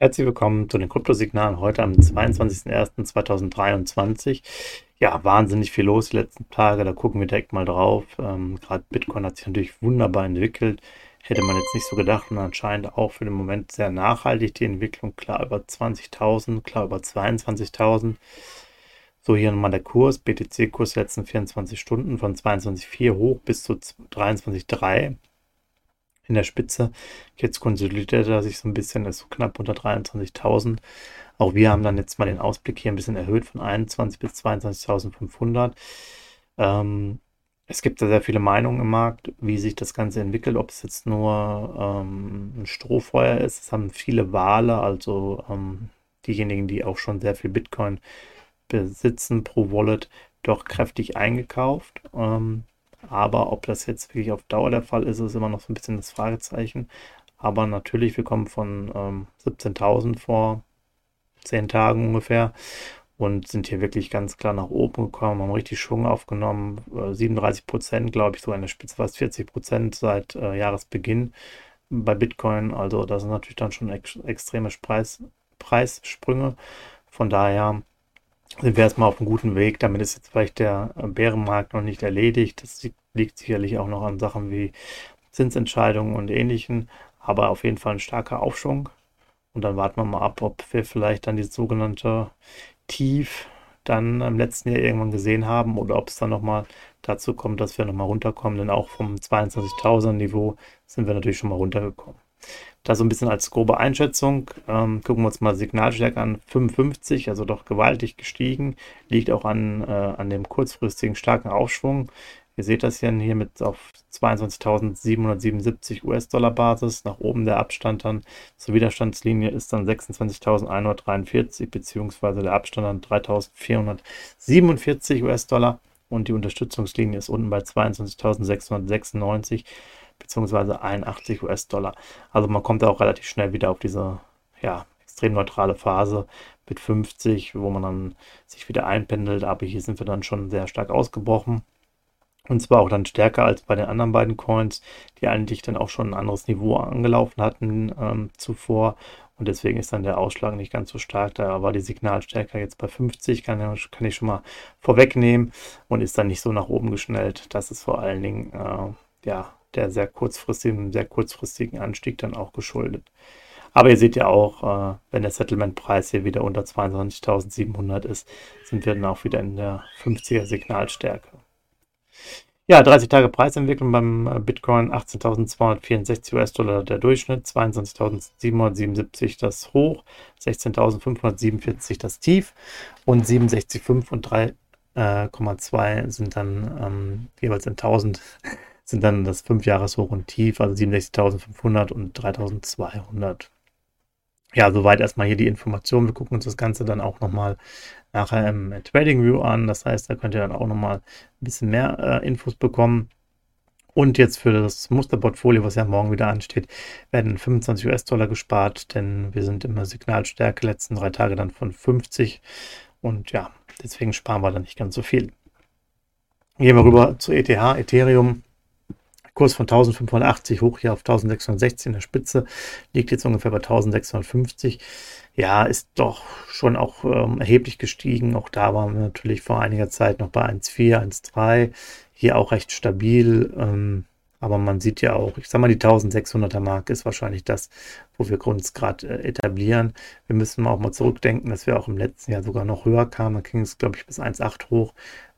Herzlich willkommen zu den Kryptosignalen heute am 22.01.2023 ja, wahnsinnig viel los die letzten Tage. Da gucken wir direkt mal drauf. Ähm, Gerade Bitcoin hat sich natürlich wunderbar entwickelt. Hätte man jetzt nicht so gedacht und anscheinend auch für den Moment sehr nachhaltig die Entwicklung. Klar über 20.000, klar über 22.000. So, hier nochmal der Kurs, BTC-Kurs letzten 24 Stunden von 22,4 hoch bis zu 23,3 in der Spitze. Jetzt konsolidiert er sich so ein bisschen, ist so knapp unter 23.000. Auch wir haben dann jetzt mal den Ausblick hier ein bisschen erhöht von 21 bis 22.500. Ähm, es gibt da sehr viele Meinungen im Markt, wie sich das Ganze entwickelt, ob es jetzt nur ähm, ein Strohfeuer ist. Es haben viele Wale, also ähm, diejenigen, die auch schon sehr viel Bitcoin besitzen pro Wallet, doch kräftig eingekauft. Ähm, aber ob das jetzt wirklich auf Dauer der Fall ist, ist immer noch so ein bisschen das Fragezeichen. Aber natürlich, wir kommen von ähm, 17.000 vor zehn Tagen ungefähr und sind hier wirklich ganz klar nach oben gekommen, haben richtig Schwung aufgenommen, 37 äh, Prozent, glaube ich, so eine Spitze fast 40 Prozent seit äh, Jahresbeginn bei Bitcoin. Also das sind natürlich dann schon ex extreme Preis Preissprünge. Von daher sind wir erstmal auf einem guten Weg. Damit ist jetzt vielleicht der Bärenmarkt noch nicht erledigt. Das liegt sicherlich auch noch an Sachen wie Zinsentscheidungen und ähnlichen, aber auf jeden Fall ein starker Aufschwung. Und dann warten wir mal ab, ob wir vielleicht dann dieses sogenannte Tief dann im letzten Jahr irgendwann gesehen haben oder ob es dann nochmal dazu kommt, dass wir nochmal runterkommen. Denn auch vom 22.000 Niveau sind wir natürlich schon mal runtergekommen. Das so ein bisschen als grobe Einschätzung. Ähm, gucken wir uns mal Signalstärke an. 55, also doch gewaltig gestiegen. Liegt auch an, äh, an dem kurzfristigen starken Aufschwung. Ihr seht das hier mit auf 22.777 US-Dollar Basis. Nach oben der Abstand dann zur Widerstandslinie ist dann 26.143 beziehungsweise der Abstand dann 3.447 US-Dollar und die Unterstützungslinie ist unten bei 22.696 beziehungsweise 81 US-Dollar. Also man kommt da auch relativ schnell wieder auf diese ja, extrem neutrale Phase mit 50, wo man dann sich wieder einpendelt. Aber hier sind wir dann schon sehr stark ausgebrochen. Und zwar auch dann stärker als bei den anderen beiden Coins, die eigentlich dann auch schon ein anderes Niveau angelaufen hatten ähm, zuvor. Und deswegen ist dann der Ausschlag nicht ganz so stark. Da war die Signalstärke jetzt bei 50, kann, kann ich schon mal vorwegnehmen und ist dann nicht so nach oben geschnellt. Das ist vor allen Dingen äh, ja, der sehr kurzfristigen, sehr kurzfristigen Anstieg dann auch geschuldet. Aber ihr seht ja auch, äh, wenn der Settlement-Preis hier wieder unter 22.700 ist, sind wir dann auch wieder in der 50er Signalstärke. Ja, 30 Tage Preisentwicklung beim äh, Bitcoin 18.264 US-Dollar der Durchschnitt, 22.777 das Hoch, 16.547 das Tief und 67,5 und 3,2 äh, sind dann ähm, jeweils in 1000 sind dann das 5-Jahres-Hoch und Tief, also 67.500 und 3.200. Ja, soweit erstmal hier die Information. Wir gucken uns das Ganze dann auch nochmal nachher im Trading View an. Das heißt, da könnt ihr dann auch nochmal ein bisschen mehr äh, Infos bekommen. Und jetzt für das Musterportfolio, was ja morgen wieder ansteht, werden 25 US-Dollar gespart, denn wir sind immer Signalstärke, letzten drei Tage dann von 50. Und ja, deswegen sparen wir dann nicht ganz so viel. Gehen wir rüber zu ETH, Ethereum. Kurs von 1580 hoch hier auf 1660 in der Spitze, liegt jetzt ungefähr bei 1650 ja, ist doch schon auch ähm, erheblich gestiegen. Auch da waren wir natürlich vor einiger Zeit noch bei 1,4, 1,3. Hier auch recht stabil. Ähm, aber man sieht ja auch, ich sag mal, die 1600er Marke ist wahrscheinlich das, wo wir uns gerade äh, etablieren. Wir müssen auch mal zurückdenken, dass wir auch im letzten Jahr sogar noch höher kamen. Da ging es, glaube ich, bis 1,8 hoch.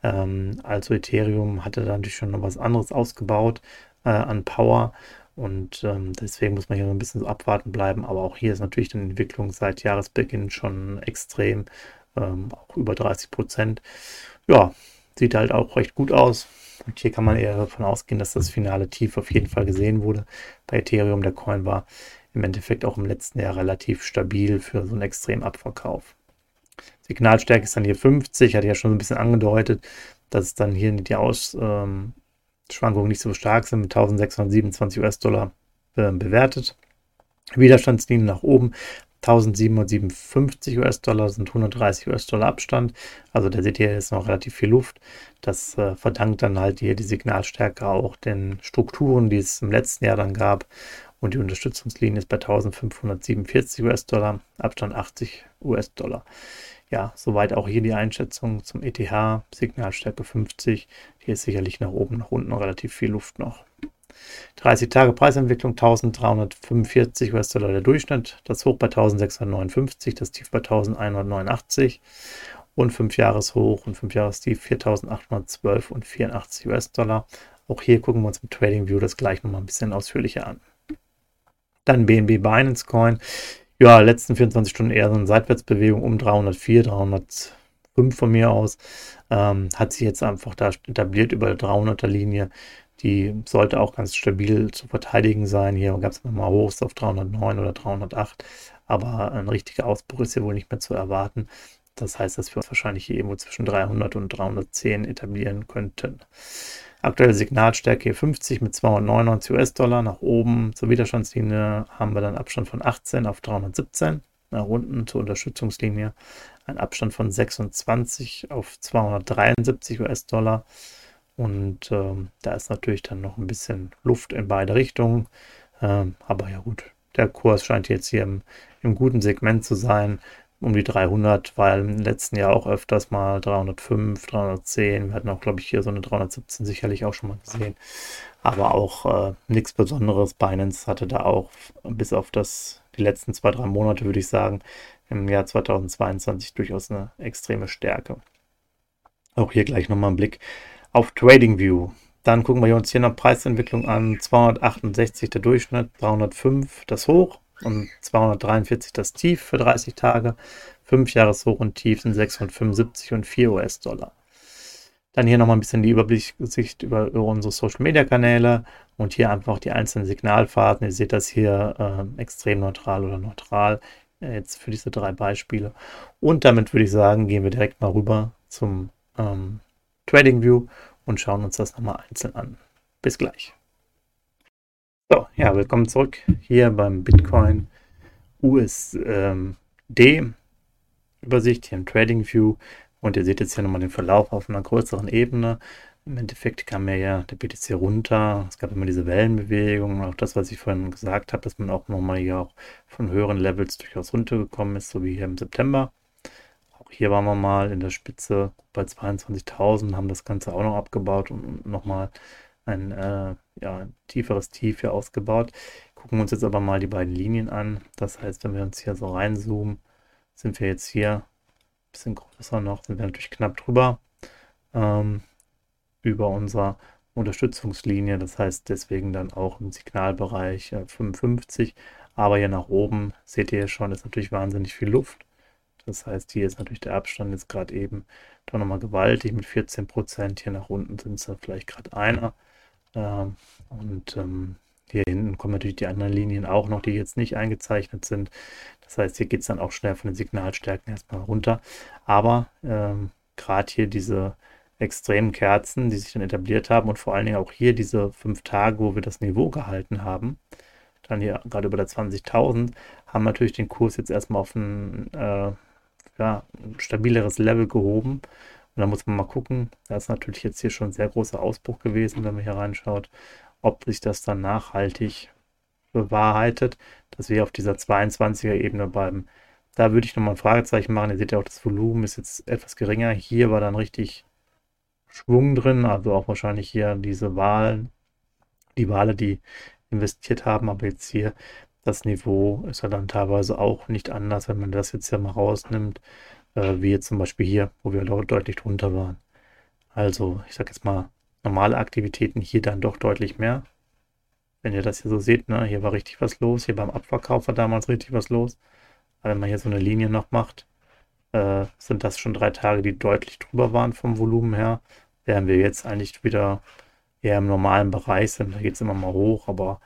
Ähm, also Ethereum hatte da natürlich schon noch was anderes ausgebaut äh, an Power. Und ähm, deswegen muss man hier ein bisschen so abwarten bleiben. Aber auch hier ist natürlich die Entwicklung seit Jahresbeginn schon extrem, ähm, auch über 30 Prozent. Ja, sieht halt auch recht gut aus. Und hier kann man eher davon ausgehen, dass das finale Tief auf jeden Fall gesehen wurde. Bei Ethereum, der Coin war im Endeffekt auch im letzten Jahr relativ stabil für so einen extremen Abverkauf. Signalstärke ist dann hier 50, hatte ja schon ein bisschen angedeutet, dass dann hier die Aus, ähm, nicht so stark sind, mit 1627 US-Dollar äh, bewertet. Widerstandslinie nach oben 1757 US-Dollar sind 130 US-Dollar Abstand. Also da seht ihr jetzt noch relativ viel Luft. Das äh, verdankt dann halt hier die Signalstärke auch den Strukturen, die es im letzten Jahr dann gab. Und die Unterstützungslinie ist bei 1547 US-Dollar, Abstand 80 US-Dollar. Ja, soweit auch hier die Einschätzung zum ETH, Signalstärke 50. Hier ist sicherlich nach oben, nach unten relativ viel Luft noch. 30 Tage Preisentwicklung 1345 US-Dollar der Durchschnitt, das Hoch bei 1659, das Tief bei 1189 und 5 Jahreshoch und 5 Jahrestief 4812 und 84 US-Dollar. Auch hier gucken wir uns im Trading View das gleich nochmal ein bisschen ausführlicher an. Dann BNB Binance Coin. Ja, letzten 24 Stunden eher so eine Seitwärtsbewegung um 304, 305 von mir aus. Ähm, hat sich jetzt einfach da etabliert über der 300er Linie. Die sollte auch ganz stabil zu verteidigen sein. Hier gab es mal Hochs auf 309 oder 308, aber ein richtiger Ausbruch ist hier wohl nicht mehr zu erwarten. Das heißt, dass wir uns wahrscheinlich hier irgendwo zwischen 300 und 310 etablieren könnten. Aktuelle Signalstärke hier 50 mit 299 US-Dollar. Nach oben zur Widerstandslinie haben wir dann Abstand von 18 auf 317. Nach unten zur Unterstützungslinie ein Abstand von 26 auf 273 US-Dollar. Und ähm, da ist natürlich dann noch ein bisschen Luft in beide Richtungen. Ähm, aber ja gut, der Kurs scheint jetzt hier im, im, guten Segment zu sein. Um die 300, weil im letzten Jahr auch öfters mal 305, 310. Wir hatten auch, glaube ich, hier so eine 317 sicherlich auch schon mal gesehen. Aber auch äh, nichts Besonderes. Binance hatte da auch bis auf das, die letzten zwei, drei Monate, würde ich sagen, im Jahr 2022 durchaus eine extreme Stärke. Auch hier gleich nochmal ein Blick auf TradingView. Dann gucken wir uns hier noch Preisentwicklung an. 268 der Durchschnitt, 305 das Hoch und 243 das Tief für 30 Tage. 5 Jahreshoch und Tief sind 675 und 4 US-Dollar. Dann hier nochmal ein bisschen die Übersicht über, über unsere Social Media Kanäle und hier einfach die einzelnen Signalfahrten. Ihr seht das hier äh, extrem neutral oder neutral äh, jetzt für diese drei Beispiele. Und damit würde ich sagen, gehen wir direkt mal rüber zum ähm, TradingView und schauen uns das nochmal einzeln an. Bis gleich. So, ja, willkommen zurück hier beim Bitcoin USD Übersicht hier im TradingView und ihr seht jetzt hier nochmal den Verlauf auf einer größeren Ebene. Im Endeffekt kam mir ja der BTC runter. Es gab immer diese Wellenbewegungen, auch das, was ich vorhin gesagt habe, dass man auch nochmal hier auch von höheren Levels durchaus runtergekommen ist, so wie hier im September. Auch hier waren wir mal in der Spitze bei 22.000, haben das Ganze auch noch abgebaut und nochmal ein äh, ja, tieferes Tief hier ausgebaut. Gucken wir uns jetzt aber mal die beiden Linien an. Das heißt, wenn wir uns hier so reinzoomen, sind wir jetzt hier ein bisschen größer noch, sind wir natürlich knapp drüber ähm, über unserer Unterstützungslinie. Das heißt deswegen dann auch im Signalbereich äh, 55. Aber hier nach oben seht ihr schon, ist natürlich wahnsinnig viel Luft. Das heißt, hier ist natürlich der Abstand jetzt gerade eben doch nochmal gewaltig mit 14 Prozent. Hier nach unten sind es vielleicht gerade einer. Ähm, und ähm, hier hinten kommen natürlich die anderen Linien auch noch, die jetzt nicht eingezeichnet sind. Das heißt, hier geht es dann auch schnell von den Signalstärken erstmal runter. Aber ähm, gerade hier diese extremen Kerzen, die sich dann etabliert haben und vor allen Dingen auch hier diese fünf Tage, wo wir das Niveau gehalten haben, dann hier gerade über der 20.000, haben natürlich den Kurs jetzt erstmal auf ein äh, ja, ein stabileres Level gehoben. Und da muss man mal gucken. Da ist natürlich jetzt hier schon ein sehr großer Ausbruch gewesen, wenn man hier reinschaut, ob sich das dann nachhaltig bewahrheitet, dass wir auf dieser 22er Ebene bleiben. Da würde ich nochmal ein Fragezeichen machen. Ihr seht ja auch, das Volumen ist jetzt etwas geringer. Hier war dann richtig Schwung drin, also auch wahrscheinlich hier diese Wahlen, die Wale, die investiert haben, aber jetzt hier das Niveau ist ja dann teilweise auch nicht anders, wenn man das jetzt ja mal rausnimmt, äh, wie jetzt zum Beispiel hier, wo wir deutlich drunter waren. Also, ich sag jetzt mal, normale Aktivitäten hier dann doch deutlich mehr. Wenn ihr das hier so seht, ne, hier war richtig was los, hier beim Abverkauf war damals richtig was los. Aber wenn man hier so eine Linie noch macht, äh, sind das schon drei Tage, die deutlich drüber waren vom Volumen her. Während wir jetzt eigentlich wieder eher im normalen Bereich sind. Da geht es immer mal hoch, aber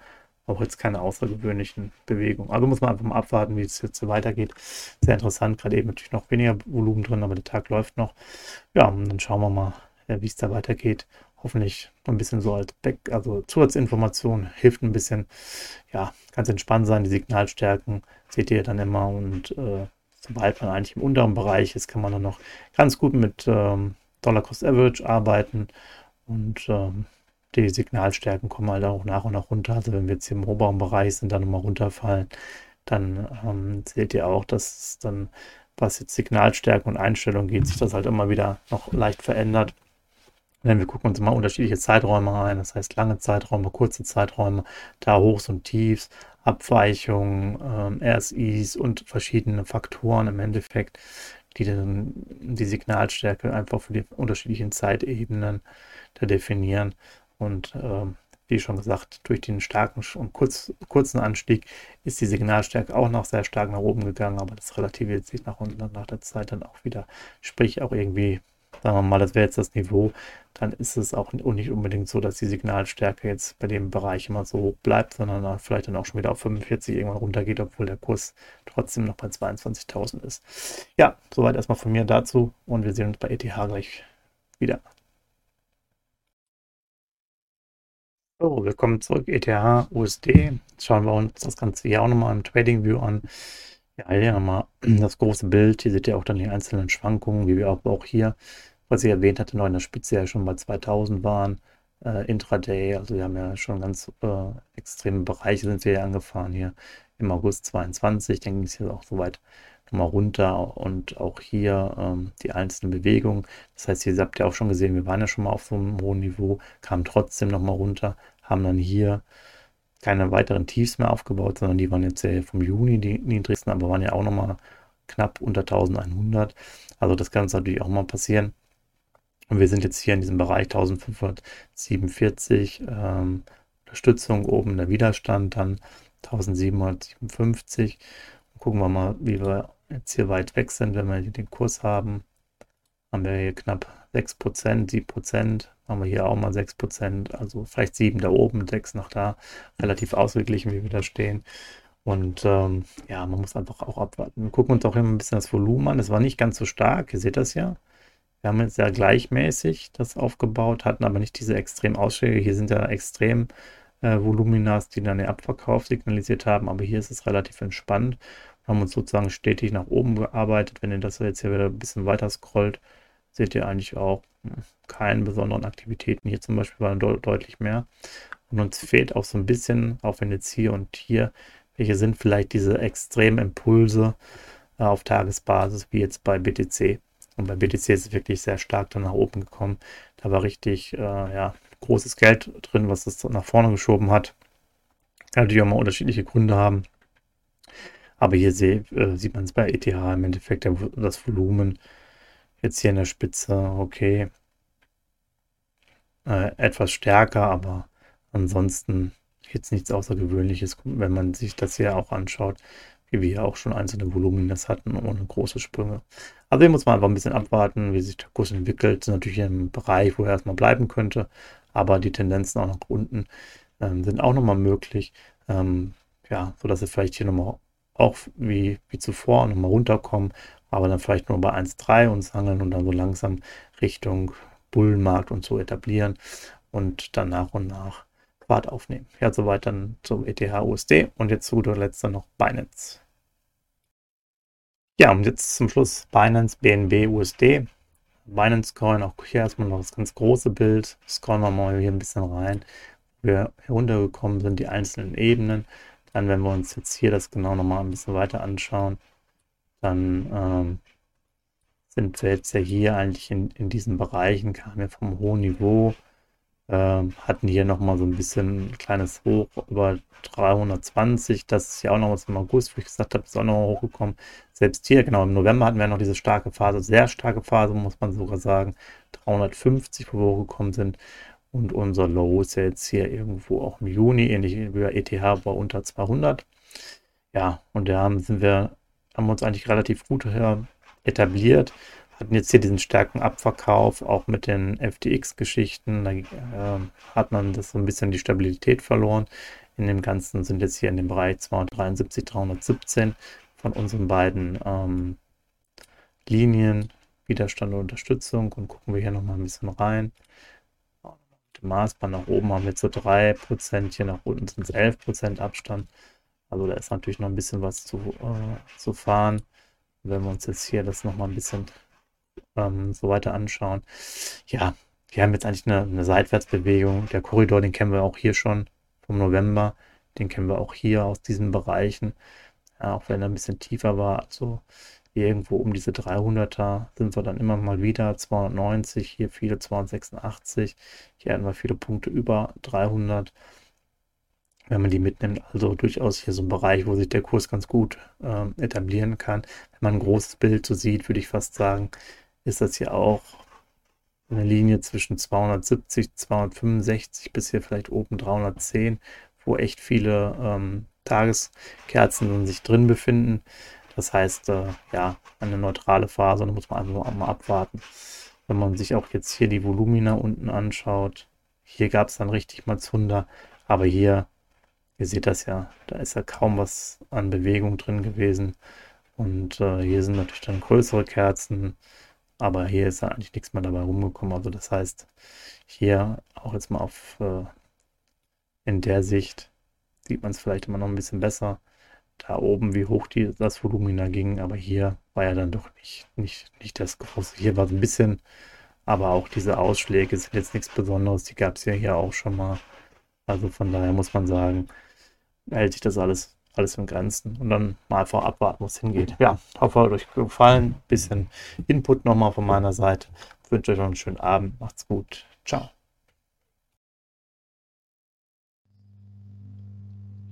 auch jetzt keine außergewöhnlichen Bewegungen. Also muss man einfach mal abwarten, wie es jetzt weitergeht. Sehr interessant, gerade eben natürlich noch weniger Volumen drin, aber der Tag läuft noch. Ja, und dann schauen wir mal, wie es da weitergeht. hoffentlich ein bisschen so als Back, also Zusatzinformation hilft ein bisschen. Ja, ganz entspannt sein. Die Signalstärken seht ihr dann immer und äh, sobald man eigentlich im unteren Bereich ist, kann man dann noch ganz gut mit ähm, Dollar Cost Average arbeiten und ähm, die Signalstärken kommen halt auch nach und nach runter. Also wenn wir jetzt hier im oberen sind, dann nochmal runterfallen, dann ähm, seht ihr auch, dass dann, was jetzt Signalstärken und Einstellungen geht, sich das halt immer wieder noch leicht verändert. Denn wir gucken uns mal unterschiedliche Zeiträume ein, das heißt lange Zeiträume, kurze Zeiträume, da Hochs und Tiefs, Abweichungen, ähm, RSIs und verschiedene Faktoren im Endeffekt, die dann die Signalstärke einfach für die unterschiedlichen Zeitebenen da definieren. Und ähm, wie schon gesagt, durch den starken und kurz, kurzen Anstieg ist die Signalstärke auch noch sehr stark nach oben gegangen, aber das relativiert sich nach unten nach der Zeit dann auch wieder. Sprich auch irgendwie sagen wir mal, das wäre jetzt das Niveau, dann ist es auch nicht unbedingt so, dass die Signalstärke jetzt bei dem Bereich immer so hoch bleibt, sondern vielleicht dann auch schon wieder auf 45 irgendwann runtergeht, obwohl der Kurs trotzdem noch bei 22.000 ist. Ja, soweit erstmal von mir dazu und wir sehen uns bei ETH gleich wieder. So, willkommen zurück, ETH, USD. Jetzt schauen wir uns das Ganze hier auch nochmal im Trading View an. Ja, hier nochmal das große Bild. Hier seht ihr auch dann die einzelnen Schwankungen, wie wir auch, hier was ich erwähnt hatte, noch in der Spitze ja schon bei 2000 waren, äh, Intraday, also wir haben ja schon ganz äh, extreme Bereiche sind wir ja angefahren hier im August 22, dann ging es hier auch soweit nochmal runter und auch hier ähm, die einzelnen Bewegungen. Das heißt, ihr habt ja auch schon gesehen, wir waren ja schon mal auf so einem hohen Niveau, kamen trotzdem nochmal runter, haben dann hier keine weiteren Tiefs mehr aufgebaut, sondern die waren jetzt vom Juni die niedrigsten, aber waren ja auch nochmal knapp unter 1100. Also das kann uns natürlich auch mal passieren. Und wir sind jetzt hier in diesem Bereich 1547, ähm, Unterstützung, oben der Widerstand, dann 1757. Und gucken wir mal, wie wir jetzt hier weit weg sind, wenn wir hier den Kurs haben. Haben wir hier knapp 6%, 7%, haben wir hier auch mal 6%, also vielleicht 7 da oben, 6 noch da, relativ ausgeglichen, wie wir da stehen. Und ähm, ja, man muss einfach auch abwarten. Wir gucken uns auch immer ein bisschen das Volumen an. Es war nicht ganz so stark, ihr seht das ja. Wir haben jetzt sehr gleichmäßig das aufgebaut, hatten aber nicht diese extremen Ausschläge. Hier sind ja extrem äh, Voluminas, die dann den Abverkauf signalisiert haben, aber hier ist es relativ entspannt. Haben uns sozusagen stetig nach oben gearbeitet. Wenn ihr das jetzt hier wieder ein bisschen weiter scrollt, seht ihr eigentlich auch hm, keine besonderen Aktivitäten. Hier zum Beispiel waren de deutlich mehr. Und uns fehlt auch so ein bisschen, auch wenn jetzt hier und hier, welche sind vielleicht diese extremen Impulse äh, auf Tagesbasis, wie jetzt bei BTC. Und bei BTC ist es wirklich sehr stark dann nach oben gekommen. Da war richtig äh, ja, großes Geld drin, was es nach vorne geschoben hat. Kann natürlich auch mal unterschiedliche Gründe haben. Aber hier seh, äh, sieht man es bei ETH im Endeffekt, der, das Volumen. Jetzt hier in der Spitze, okay. Äh, etwas stärker, aber ansonsten jetzt nichts Außergewöhnliches, wenn man sich das hier auch anschaut wie wir auch schon einzelne Voluminas hatten, ohne große Sprünge. Also hier muss man einfach ein bisschen abwarten, wie sich der Kurs entwickelt. Das ist natürlich im Bereich, wo er erstmal bleiben könnte, aber die Tendenzen auch nach unten ähm, sind auch nochmal möglich. Ähm, ja, sodass wir vielleicht hier nochmal auch wie, wie zuvor nochmal runterkommen, aber dann vielleicht nur bei 1,3 uns hangeln und dann so langsam Richtung Bullenmarkt und so etablieren und dann nach und nach Fahrt aufnehmen. Ja, soweit dann zum ETH USD und jetzt zu guter Letzt dann noch Binance. Ja, und jetzt zum Schluss Binance BNB USD. Binance Coin, auch hier erstmal noch das ganz große Bild. Scrollen wir mal hier ein bisschen rein. Wir heruntergekommen sind, die einzelnen Ebenen. Dann, wenn wir uns jetzt hier das genau nochmal ein bisschen weiter anschauen, dann ähm, sind wir jetzt ja hier eigentlich in, in diesen Bereichen, kamen wir vom hohen Niveau ähm, hatten hier nochmal so ein bisschen ein kleines Hoch über 320. Das ist ja auch noch was im August, wo ich gesagt habe, ist auch noch hochgekommen. Selbst hier, genau, im November hatten wir noch diese starke Phase, sehr starke Phase, muss man sogar sagen. 350, wo wir hochgekommen sind. Und unser Low ist jetzt hier irgendwo auch im Juni, ähnlich wie bei ETH, war unter 200. Ja, und da sind wir, haben wir uns eigentlich relativ gut etabliert hatten jetzt hier diesen starken Abverkauf, auch mit den FTX-Geschichten. Da äh, hat man das so ein bisschen die Stabilität verloren. In dem Ganzen sind jetzt hier in dem Bereich 273, 317 von unseren beiden ähm, Linien Widerstand und Unterstützung und gucken wir hier nochmal ein bisschen rein. Maßband. Nach oben haben wir zu 3%, hier nach unten sind es 11% Abstand. Also da ist natürlich noch ein bisschen was zu, äh, zu fahren. Wenn wir uns jetzt hier das nochmal ein bisschen ähm, so weiter anschauen. Ja, wir haben jetzt eigentlich eine, eine Seitwärtsbewegung. Der Korridor, den kennen wir auch hier schon vom November. Den kennen wir auch hier aus diesen Bereichen. Ja, auch wenn er ein bisschen tiefer war. Also irgendwo um diese 300er sind wir dann immer mal wieder. 290, hier viele 286. Hier hatten wir viele Punkte über 300 wenn man die mitnimmt. Also durchaus hier so ein Bereich, wo sich der Kurs ganz gut äh, etablieren kann. Wenn man ein großes Bild so sieht, würde ich fast sagen, ist das hier auch eine Linie zwischen 270, 265 bis hier vielleicht oben 310, wo echt viele ähm, Tageskerzen sich drin befinden. Das heißt, äh, ja, eine neutrale Phase, da muss man einfach mal abwarten. Wenn man sich auch jetzt hier die Volumina unten anschaut, hier gab es dann richtig mal Zunder, aber hier, ihr seht das ja, da ist ja kaum was an Bewegung drin gewesen. Und äh, hier sind natürlich dann größere Kerzen, aber hier ist ja eigentlich nichts mehr dabei rumgekommen. Also das heißt, hier auch jetzt mal auf äh, in der Sicht sieht man es vielleicht immer noch ein bisschen besser. Da oben, wie hoch die, das Volumina ging, aber hier war ja dann doch nicht, nicht, nicht das große. Hier war es ein bisschen, aber auch diese Ausschläge sind jetzt nichts Besonderes. Die gab es ja hier auch schon mal. Also von daher muss man sagen, hält sich das alles alles in Grenzen und dann mal einfach abwarten, wo es hingeht. Ja, hoffe, euch gefallen. Bisschen Input nochmal von meiner Seite. Ich wünsche euch noch einen schönen Abend. Macht's gut. Ciao.